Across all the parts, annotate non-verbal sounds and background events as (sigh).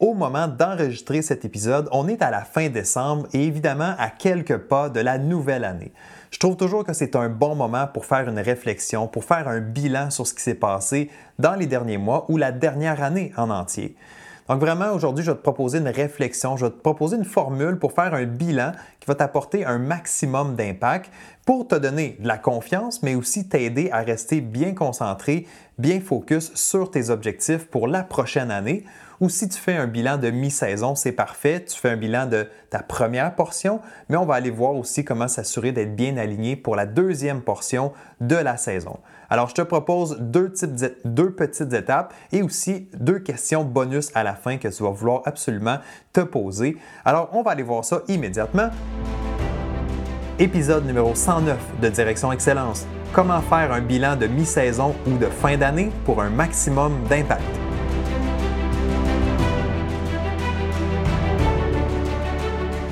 Au moment d'enregistrer cet épisode, on est à la fin décembre et évidemment à quelques pas de la nouvelle année. Je trouve toujours que c'est un bon moment pour faire une réflexion, pour faire un bilan sur ce qui s'est passé dans les derniers mois ou la dernière année en entier. Donc vraiment, aujourd'hui, je vais te proposer une réflexion, je vais te proposer une formule pour faire un bilan qui va t'apporter un maximum d'impact pour te donner de la confiance, mais aussi t'aider à rester bien concentré, bien focus sur tes objectifs pour la prochaine année ou si tu fais un bilan de mi-saison, c'est parfait. Tu fais un bilan de ta première portion, mais on va aller voir aussi comment s'assurer d'être bien aligné pour la deuxième portion de la saison. Alors, je te propose deux, petites étapes et aussi deux questions bonus à la fin que tu vas vouloir absolument te poser. Alors, on va aller voir ça immédiatement. Épisode numéro 109 de Direction Excellence. Comment faire un bilan de mi-saison ou de fin d'année pour un maximum d'impact?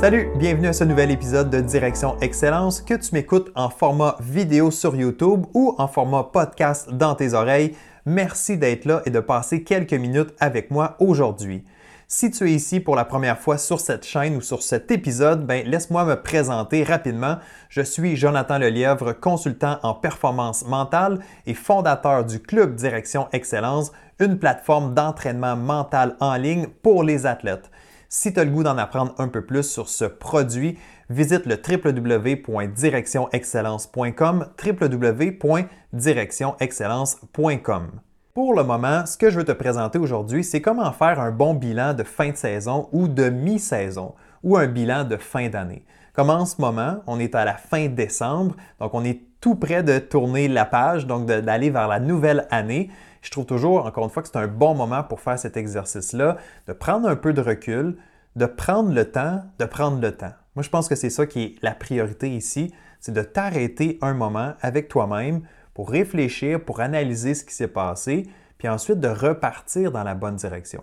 Salut, bienvenue à ce nouvel épisode de Direction Excellence, que tu m'écoutes en format vidéo sur YouTube ou en format podcast dans tes oreilles. Merci d'être là et de passer quelques minutes avec moi aujourd'hui. Si tu es ici pour la première fois sur cette chaîne ou sur cet épisode, ben laisse-moi me présenter rapidement. Je suis Jonathan Lelièvre, consultant en performance mentale et fondateur du Club Direction Excellence, une plateforme d'entraînement mental en ligne pour les athlètes. Si tu as le goût d'en apprendre un peu plus sur ce produit, visite le www.directionexcellence.com, www.directionexcellence.com. Pour le moment, ce que je veux te présenter aujourd'hui, c'est comment faire un bon bilan de fin de saison ou de mi-saison ou un bilan de fin d'année. Comme en ce moment, on est à la fin décembre, donc on est tout près de tourner la page, donc d'aller vers la nouvelle année je trouve toujours, encore une fois, que c'est un bon moment pour faire cet exercice-là, de prendre un peu de recul, de prendre le temps, de prendre le temps. Moi, je pense que c'est ça qui est la priorité ici, c'est de t'arrêter un moment avec toi-même pour réfléchir, pour analyser ce qui s'est passé, puis ensuite de repartir dans la bonne direction.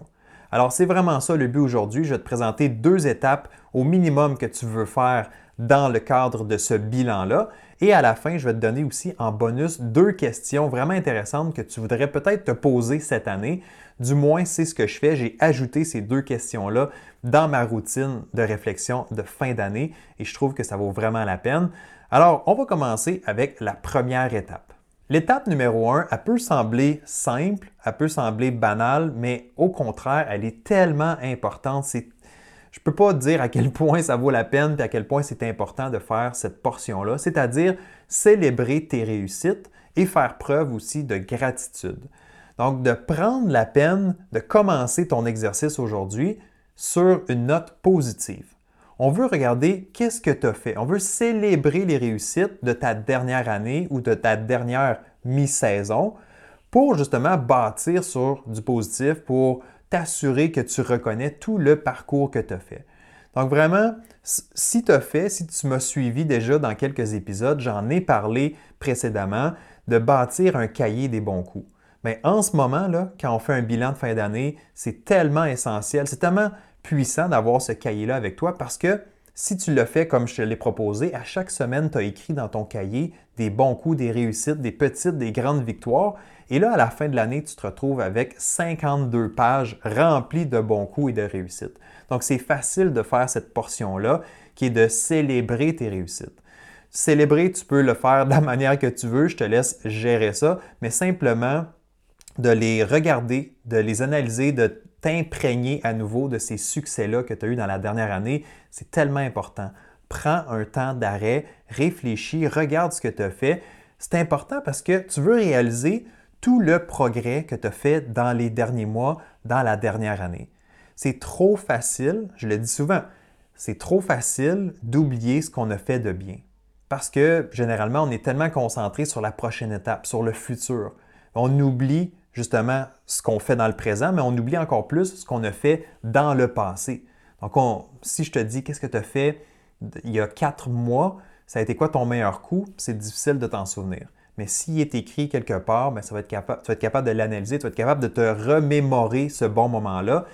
Alors, c'est vraiment ça le but aujourd'hui. Je vais te présenter deux étapes au minimum que tu veux faire dans le cadre de ce bilan-là. Et à la fin, je vais te donner aussi en bonus deux questions vraiment intéressantes que tu voudrais peut-être te poser cette année. Du moins, c'est ce que je fais. J'ai ajouté ces deux questions-là dans ma routine de réflexion de fin d'année et je trouve que ça vaut vraiment la peine. Alors, on va commencer avec la première étape. L'étape numéro un, elle peut sembler simple, elle peut sembler banale, mais au contraire, elle est tellement importante. Je ne peux pas dire à quel (laughs) point ça vaut la peine et à quel point c'est important de faire cette portion-là, c'est-à-dire célébrer tes réussites et faire preuve aussi de gratitude. Donc, de prendre la peine de commencer ton exercice aujourd'hui sur une note positive. On veut regarder qu'est-ce que tu as fait. On veut célébrer les réussites de ta dernière année ou de ta dernière mi-saison pour justement bâtir sur du positif, pour t'assurer que tu reconnais tout le parcours que tu as fait. Donc vraiment, si tu as fait, si tu m'as suivi déjà dans quelques épisodes, j'en ai parlé précédemment de bâtir un cahier des bons coups. Mais en ce moment, là, quand on fait un bilan de fin d'année, c'est tellement essentiel, c'est tellement puissant d'avoir ce cahier-là avec toi parce que si tu le fais comme je te l'ai proposé, à chaque semaine, tu as écrit dans ton cahier des bons coups, des réussites, des petites, des grandes victoires. Et là, à la fin de l'année, tu te retrouves avec 52 pages remplies de bons coups et de réussites. Donc, c'est facile de faire cette portion-là qui est de célébrer tes réussites. Célébrer, tu peux le faire de la manière que tu veux, je te laisse gérer ça, mais simplement de les regarder, de les analyser, de t'imprégner à nouveau de ces succès-là que tu as eu dans la dernière année, c'est tellement important. Prends un temps d'arrêt, réfléchis, regarde ce que tu as fait. C'est important parce que tu veux réaliser tout le progrès que tu as fait dans les derniers mois, dans la dernière année. C'est trop facile, je le dis souvent, c'est trop facile d'oublier ce qu'on a fait de bien. Parce que généralement, on est tellement concentré sur la prochaine étape, sur le futur. On oublie justement ce qu'on fait dans le présent, mais on oublie encore plus ce qu'on a fait dans le passé. Donc, si je te dis qu'est-ce que tu as fait il y a quatre mois, ça a été quoi ton meilleur coup, c'est difficile de t'en souvenir. Mais s'il est écrit quelque part, capable, tu vas être capable de l'analyser, tu vas être capable de te remémorer ce bon moment-là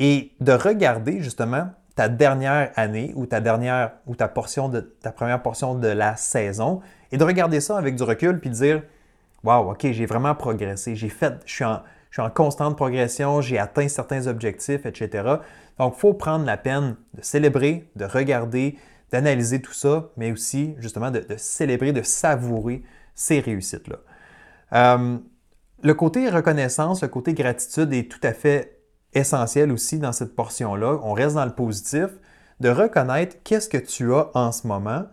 et de regarder justement ta dernière année ou ta dernière ou ta portion de ta première portion de la saison et de regarder ça avec du recul puis de dire Wow, OK, j'ai vraiment progressé, j'ai fait, je suis en, je suis en constante progression, j'ai atteint certains objectifs, etc. Donc, il faut prendre la peine de célébrer, de regarder, d'analyser tout ça, mais aussi justement de, célébrer, de savourer ces réussites-là. Euh, le côté reconnaissance, le côté gratitude est tout à fait essentiel aussi dans cette portion-là. On reste dans le positif, de reconnaître qu'est-ce que tu as en ce moment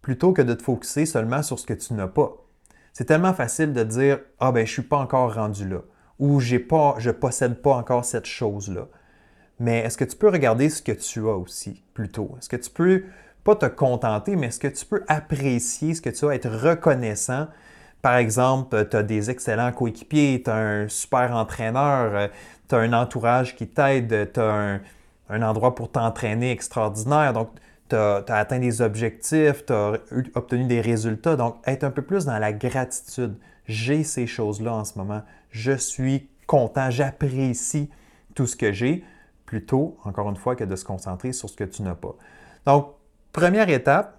plutôt que de te focuser seulement sur ce que tu n'as pas. C'est tellement facile de dire Ah ben je ne suis pas encore rendu là ou j'ai pas, je possède pas encore cette chose-là. Mais est-ce que tu peux regarder ce que tu as aussi plutôt? Est-ce que tu peux pas te contenter, mais est-ce que tu peux apprécier ce que tu as, être reconnaissant? Par exemple, tu as des excellents coéquipiers, tu as un super entraîneur, euh, tu as un entourage qui t'aide, tu as un, endroit pour t'entraîner extraordinaire. Tu as, atteint des objectifs, tu as obtenu des résultats. Donc, être un peu plus dans la gratitude. J'ai ces choses-là en ce moment. Je suis content, j'apprécie tout ce que j'ai, plutôt, encore une fois, que de se concentrer sur ce que tu n'as pas. Donc, première étape,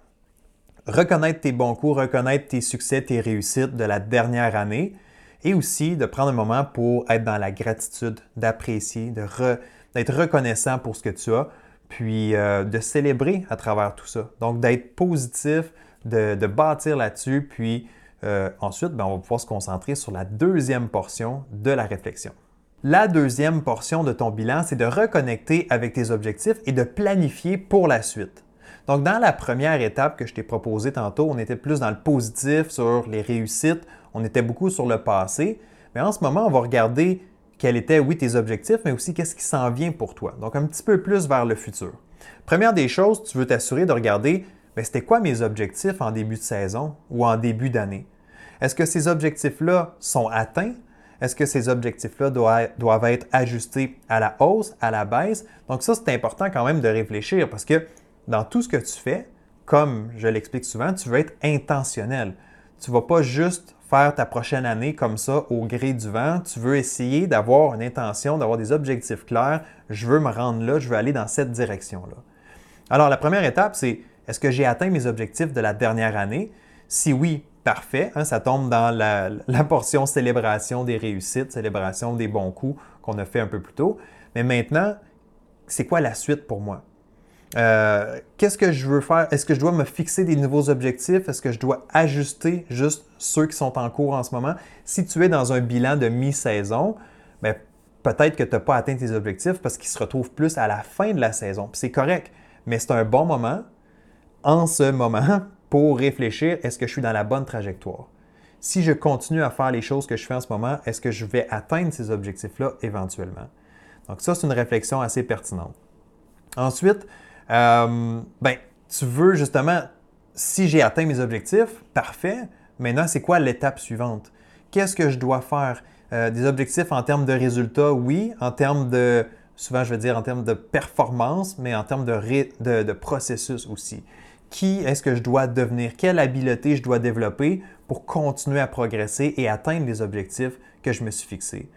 reconnaître tes bons coups, reconnaître tes succès, tes réussites de la dernière année et aussi de prendre un moment pour être dans la gratitude, d'apprécier, d'être reconnaissant pour ce que tu as, puis euh, de célébrer à travers tout ça. Donc, d'être positif, de, bâtir là-dessus, puis euh, ensuite, ben, on va pouvoir se concentrer sur la deuxième portion de la réflexion. La deuxième portion de ton bilan, c'est de reconnecter avec tes objectifs et de planifier pour la suite. Donc, dans la première étape que je t'ai proposée tantôt, on était plus dans le positif, sur les réussites, on était beaucoup sur le passé. Mais en ce moment, on va regarder quels étaient, oui, tes objectifs, mais aussi qu'est-ce qui s'en vient pour toi. Donc, un petit peu plus vers le futur. Première des choses, tu veux t'assurer de regarder, ben, c'était quoi mes objectifs en début de saison ou en début d'année? Est-ce que ces objectifs-là sont atteints? Est-ce que ces objectifs-là doivent, être ajustés à la hausse, à la baisse? Donc ça, c'est important quand même de réfléchir parce que dans tout ce que tu fais, comme je l'explique souvent, tu veux être intentionnel. Tu ne vas pas juste faire ta prochaine année comme ça au gré du vent. Tu veux essayer d'avoir une intention, d'avoir des objectifs clairs. Je veux me rendre là, je veux aller dans cette direction-là. Alors, la première étape, c'est est-ce que j'ai atteint mes objectifs de la dernière année? Si oui, parfait. Hein, ça tombe dans la, la, portion célébration des réussites, célébration des bons coups qu'on a fait un peu plus tôt. Mais maintenant, c'est quoi la suite pour moi? Euh, qu'est-ce que je veux faire? Est-ce que je dois me fixer des nouveaux objectifs? Est-ce que je dois ajuster juste ceux qui sont en cours en ce moment? Si tu es dans un bilan de mi-saison, ben, peut-être que tu n'as pas atteint tes objectifs parce qu'ils se retrouvent plus à la fin de la saison. C'est correct, mais c'est un bon moment en ce moment (laughs) pour réfléchir, est-ce que je suis dans la bonne trajectoire? Si je continue à faire les choses que je fais en ce moment, est-ce que je vais atteindre ces objectifs-là éventuellement? Donc ça, c'est une réflexion assez pertinente. Ensuite, euh, ben, tu veux justement, si j'ai atteint mes objectifs, parfait. Maintenant, c'est quoi l'étape suivante? Qu'est-ce que je dois faire? Euh, des objectifs en termes de résultats, oui. En termes de, souvent je vais dire en termes de performance, mais en termes de, de processus aussi. Qui est-ce que je dois devenir? Quelle habileté je dois développer pour continuer à progresser et atteindre les objectifs que je me suis fixés?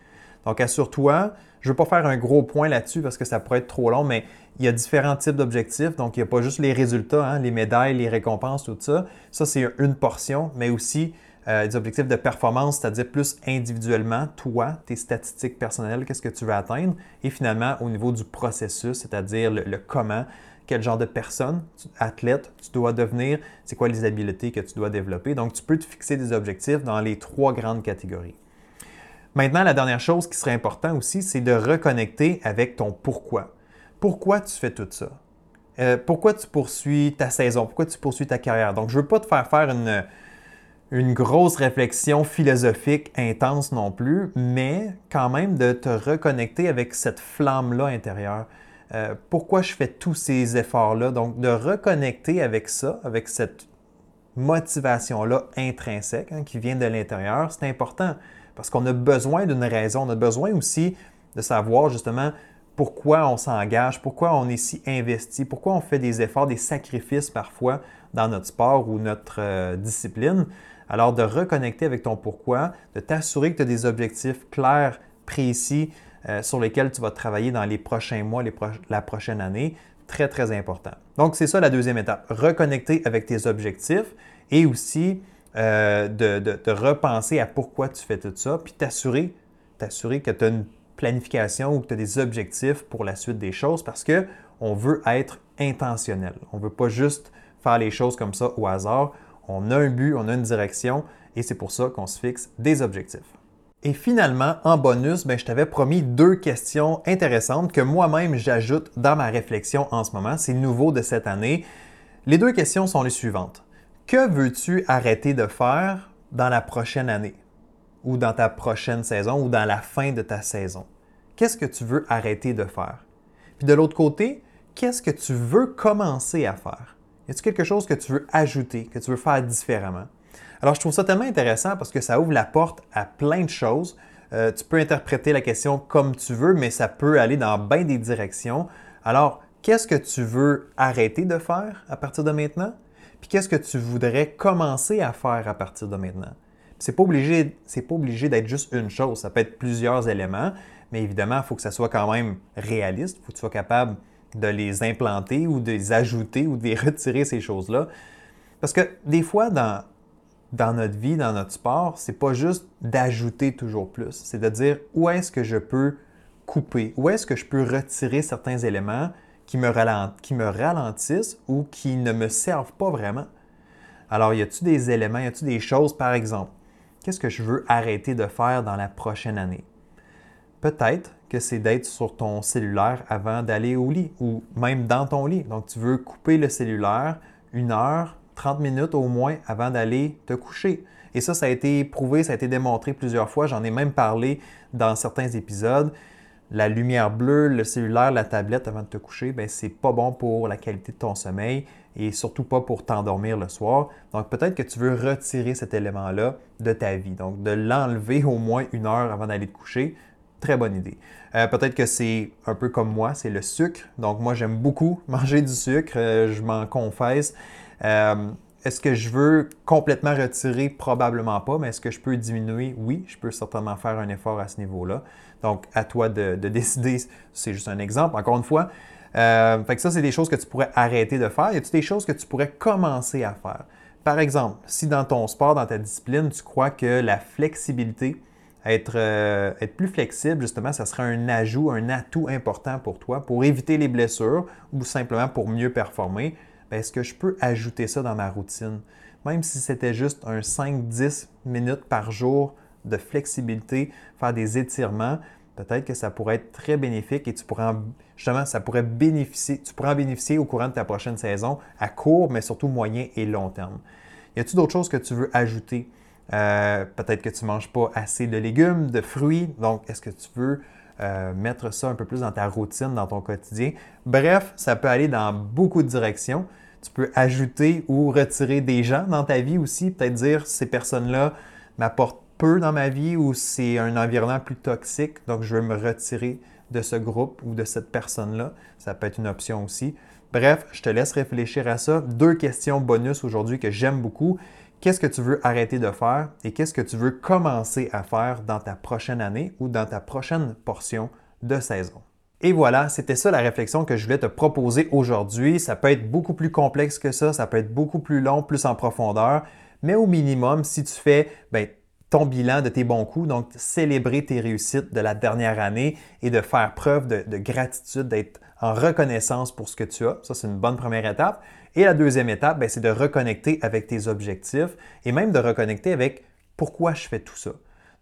Donc, assure-toi, je ne veux pas faire un gros point là-dessus parce que ça pourrait être trop long, mais il y a différents types d'objectifs. Donc, il n'y a pas juste les résultats, hein, les médailles, les récompenses, tout ça. Ça, c'est une portion, mais aussi euh, des objectifs de performance, c'est-à-dire plus individuellement, toi, tes statistiques personnelles, qu'est-ce que tu veux atteindre? Et finalement, au niveau du processus, c'est-à-dire le, comment, quel genre de personne, athlète, tu dois devenir, c'est quoi les habiletés que tu dois développer. Donc, tu peux te fixer des objectifs dans les trois grandes catégories. Maintenant, la dernière chose qui serait importante aussi, c'est de reconnecter avec ton pourquoi pourquoi tu fais tout ça? Euh, pourquoi tu poursuis ta saison? Pourquoi tu poursuis ta carrière? Donc, je ne veux pas te faire faire une, une grosse réflexion philosophique intense non plus, mais quand même de te reconnecter avec cette flamme-là intérieure. Euh, pourquoi je fais tous ces efforts-là? Donc, de reconnecter avec ça, avec cette motivation-là intrinsèque hein, qui vient de l'intérieur, c'est important parce qu'on a besoin d'une raison, on a besoin aussi de savoir justement pourquoi on s'engage, pourquoi on est si investi, pourquoi on fait des efforts, des sacrifices parfois dans notre sport ou notre euh, discipline. Alors de reconnecter avec ton pourquoi, de t'assurer que tu as des objectifs clairs, précis, euh, sur lesquels tu vas travailler dans les prochains mois, la prochaine année, très, très important. Donc, c'est ça la deuxième étape, reconnecter avec tes objectifs et aussi euh, de, repenser à pourquoi tu fais tout ça, puis t'assurer, t'assurer que tu as une planification ou que tu as des objectifs pour la suite des choses parce qu'on veut être intentionnel. On ne veut pas juste faire les choses comme ça au hasard. On a un but, on a une direction et c'est pour ça qu'on se fixe des objectifs. Et finalement, en bonus, ben, je t'avais promis deux questions intéressantes que moi-même j'ajoute dans ma réflexion en ce moment. C'est nouveau de cette année. Les deux questions sont les suivantes. Que veux-tu arrêter de faire dans la prochaine année? Ou dans ta prochaine saison ou dans la fin de ta saison? Qu'est-ce que tu veux arrêter de faire? Puis de l'autre côté, qu'est-ce que tu veux commencer à faire? Y a-t-il quelque chose que tu veux ajouter, que tu veux faire différemment? Alors, je trouve ça tellement intéressant parce que ça ouvre la porte à plein de choses. Euh, tu peux interpréter la question comme tu veux, mais ça peut aller dans bien des directions. Alors, qu'est-ce que tu veux arrêter de faire à partir de maintenant? Puis qu'est-ce que tu voudrais commencer à faire à partir de maintenant? C'est pas obligé, pas obligé d'être juste une chose. Ça peut être plusieurs éléments, mais évidemment, il faut que ça soit quand même réaliste. Il faut que tu sois capable de les implanter ou de les ajouter ou de les (laughs) retirer, ces choses-là. Parce que des fois, dans, dans notre vie, dans notre sport, c'est pas juste d'ajouter toujours plus. C'est de dire où est-ce que je peux couper, où est-ce que je peux retirer certains éléments qui me, ralentissent ou qui ne me servent pas vraiment. Alors, y a-t-il des éléments, y a-t-il des choses, par exemple, qu'est-ce que je veux arrêter de faire dans la prochaine année? Peut-être que c'est d'être sur ton cellulaire avant d'aller au lit ou même dans ton lit. Donc, tu veux couper le cellulaire une heure, 30 minutes au moins avant d'aller te coucher. Et ça, ça a été prouvé, ça a été démontré plusieurs fois. J'en ai même parlé dans certains épisodes. La lumière bleue, le cellulaire, la tablette avant de te coucher, ben c'est pas bon pour la qualité de ton sommeil et surtout pas pour t'endormir le soir. Donc peut-être que tu veux retirer cet élément-là de ta vie. Donc de l'enlever au moins une heure avant d'aller te coucher, très bonne idée. Euh, peut-être que c'est un peu comme moi, c'est le sucre. Donc moi j'aime beaucoup (laughs) manger du sucre, euh, je m'en confesse. Euh, est-ce que je veux complètement retirer? Probablement pas, mais est-ce que je peux diminuer? Oui, je peux certainement faire un effort à ce niveau-là. Donc, à toi de, (laughs) décider. C'est juste un exemple, encore une fois. Euh, fait que ça, c'est des choses que tu pourrais arrêter de faire. Y a-t-il des choses que tu pourrais commencer à faire? Par exemple, si dans ton sport, dans ta discipline, tu crois que la flexibilité, être, euh, être plus flexible, justement, ça serait un ajout, un atout important pour toi pour éviter les blessures ou simplement pour mieux performer, est-ce que je peux ajouter ça dans ma routine? Même si c'était juste un 5-10 minutes par jour de flexibilité, faire des étirements, peut-être que ça pourrait être très bénéfique et tu pourrais justement, ça pourrait bénéficier, tu pourrais en bénéficier au courant de ta prochaine saison à court, mais surtout moyen et long terme. Y a-t-il d'autres choses que tu veux ajouter? Euh, peut-être que tu ne manges pas assez de légumes, de fruits, donc est-ce que tu veux euh, mettre ça un peu plus dans ta routine, dans ton quotidien. Bref, ça peut aller dans beaucoup de directions. Tu peux ajouter ou retirer des gens dans ta vie aussi, peut-être dire ces personnes-là m'apportent peu dans ma vie ou c'est un environnement plus toxique, donc je veux me retirer de ce groupe ou de cette personne-là. Ça peut être une option aussi. Bref, je te laisse réfléchir à ça. Deux questions bonus aujourd'hui que j'aime beaucoup qu'est-ce que tu veux arrêter de faire et qu'est-ce que tu veux commencer à faire dans ta prochaine année ou dans ta prochaine portion de saison? Et voilà, c'était ça la réflexion que je voulais te proposer aujourd'hui. Ça peut être beaucoup plus complexe que ça, ça peut être beaucoup plus long, plus en profondeur, mais au minimum, si tu fais ben, ton bilan de tes bons coups, donc célébrer tes réussites de la dernière année et de faire preuve de, de gratitude, d'être en reconnaissance pour ce que tu as. Ça, c'est une bonne première étape. Et la deuxième étape, ben, c'est de reconnecter avec tes objectifs et même de reconnecter avec pourquoi je fais tout ça.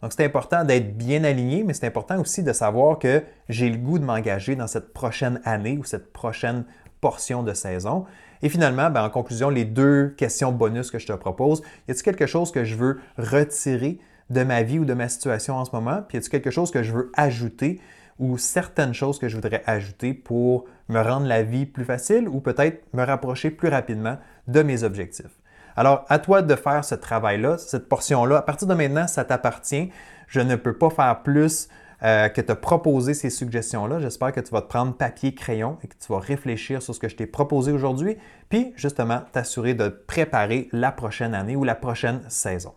Donc, c'est important d'être bien aligné, mais c'est important aussi de savoir que j'ai le goût de m'engager dans cette prochaine année ou cette prochaine portion de saison. Et finalement, ben, en conclusion, les deux questions bonus que je te propose, y a-t-il quelque chose que je veux retirer de ma vie ou de ma situation en ce moment? Puis y a-t-il quelque chose que je veux ajouter ou certaines choses que je voudrais ajouter pour me rendre la vie plus facile ou peut-être me rapprocher plus rapidement de mes objectifs? Alors, à toi de faire ce travail-là, cette portion-là. À partir de maintenant, ça t'appartient. Je ne peux pas faire plus euh, que te proposer ces suggestions-là. J'espère que tu vas te prendre papier, crayon et que tu vas réfléchir sur ce que je t'ai proposé aujourd'hui, puis justement t'assurer de préparer la prochaine année ou la prochaine saison.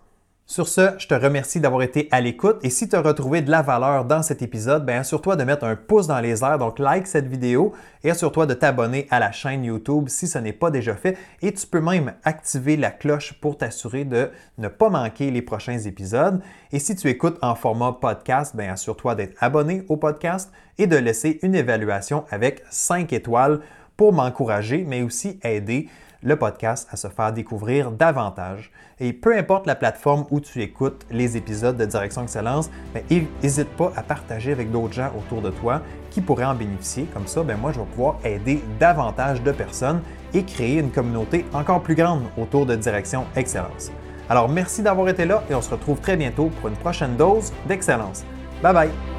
Sur ce, je te remercie d'avoir été à l'écoute et si tu as retrouvé de la valeur dans cet épisode, bien assure-toi de mettre un pouce dans les airs, donc like cette vidéo et assure-toi de t'abonner à la chaîne YouTube si ce n'est pas déjà fait et tu peux même activer la cloche pour t'assurer de ne pas manquer les prochains épisodes. Et si tu écoutes en format podcast, bien assure-toi d'être abonné au podcast et de laisser une évaluation avec 5 étoiles pour m'encourager mais aussi aider le podcast à se faire découvrir davantage. Et peu importe la plateforme où tu écoutes les épisodes de Direction Excellence, n'hésite pas à partager avec d'autres gens autour de toi qui pourraient en bénéficier. Comme ça, ben moi, je vais pouvoir aider davantage de personnes et créer une communauté encore plus grande autour de Direction Excellence. Alors, merci d'avoir été là et on se retrouve très bientôt pour une prochaine dose d'excellence. Bye bye!